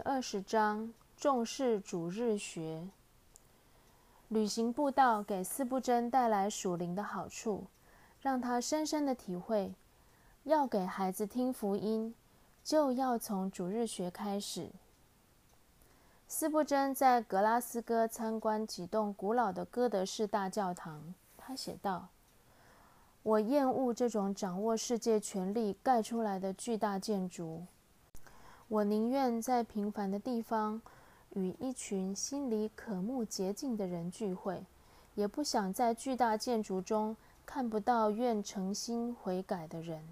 二十章重视主日学。旅行步道给四不真带来属灵的好处，让他深深的体会：要给孩子听福音，就要从主日学开始。四不真在格拉斯哥参观几栋古老的哥德式大教堂，他写道：“我厌恶这种掌握世界权力盖出来的巨大建筑。”我宁愿在平凡的地方与一群心里渴慕洁净的人聚会，也不想在巨大建筑中看不到愿诚心悔改的人。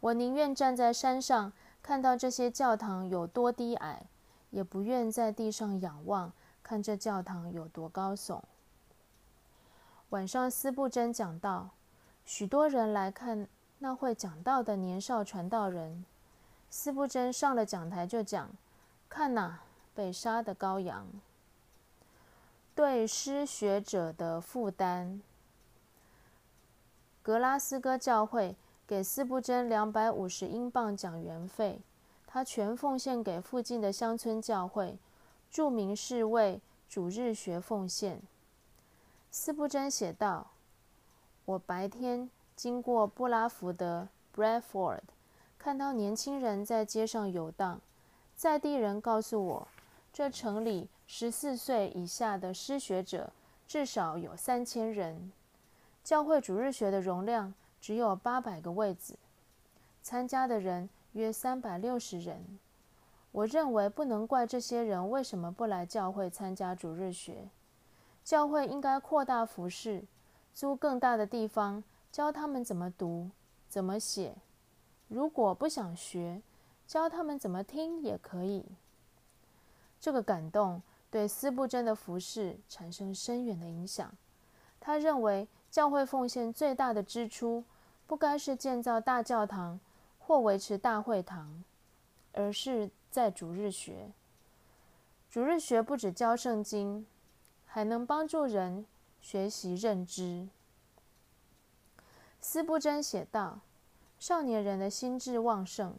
我宁愿站在山上看到这些教堂有多低矮，也不愿在地上仰望看这教堂有多高耸。晚上，斯布真讲道，许多人来看那会讲道的年少传道人。斯布真上了讲台就讲：“看呐，被杀的羔羊。”对失学者的负担。格拉斯哥教会给斯布真两百五十英镑讲员费，他全奉献给附近的乡村教会，著名是为主日学奉献。斯布真写道：“我白天经过布拉福德 （Bradford）。”看到年轻人在街上游荡，在地人告诉我，这城里十四岁以下的失学者至少有三千人。教会主日学的容量只有八百个位子，参加的人约三百六十人。我认为不能怪这些人为什么不来教会参加主日学。教会应该扩大服饰，租更大的地方，教他们怎么读，怎么写。如果不想学，教他们怎么听也可以。这个感动对斯布真的服饰产生深远的影响。他认为教会奉献最大的支出，不该是建造大教堂或维持大会堂，而是在主日学。主日学不止教圣经，还能帮助人学习认知。斯布真写道。少年人的心智旺盛，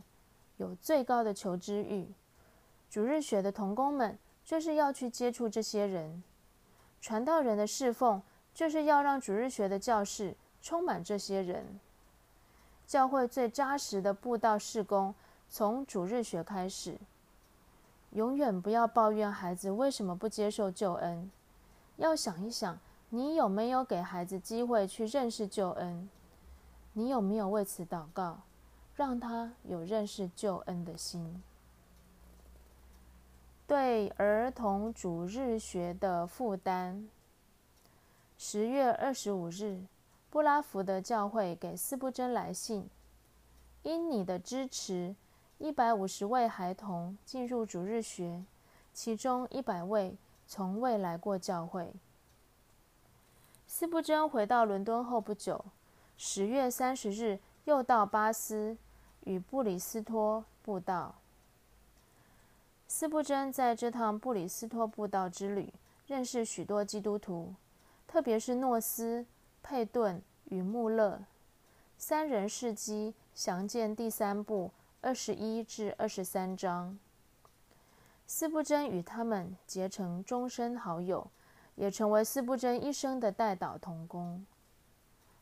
有最高的求知欲。主日学的童工们就是要去接触这些人。传道人的侍奉就是要让主日学的教室充满这些人。教会最扎实的布道事工从主日学开始。永远不要抱怨孩子为什么不接受救恩，要想一想，你有没有给孩子机会去认识救恩？你有没有为此祷告，让他有认识救恩的心？对儿童主日学的负担。十月二十五日，布拉福德教会给斯布真来信，因你的支持，一百五十位孩童进入主日学，其中一百位从未来过教会。斯布真回到伦敦后不久。十月三十日，又到巴斯与布里斯托布道。斯布真在这趟布里斯托布道之旅，认识许多基督徒，特别是诺斯、佩顿与穆勒三人事迹，详见第三部二十一至二十三章。斯布真与他们结成终身好友，也成为斯布真一生的代祷同工。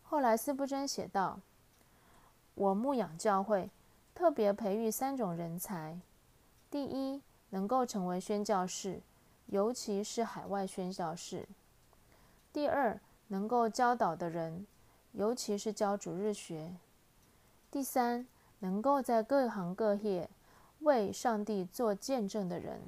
后来，斯布真写道：“我牧养教会，特别培育三种人才：第一，能够成为宣教士，尤其是海外宣教士；第二，能够教导的人，尤其是教主日学；第三，能够在各行各业为上帝做见证的人。”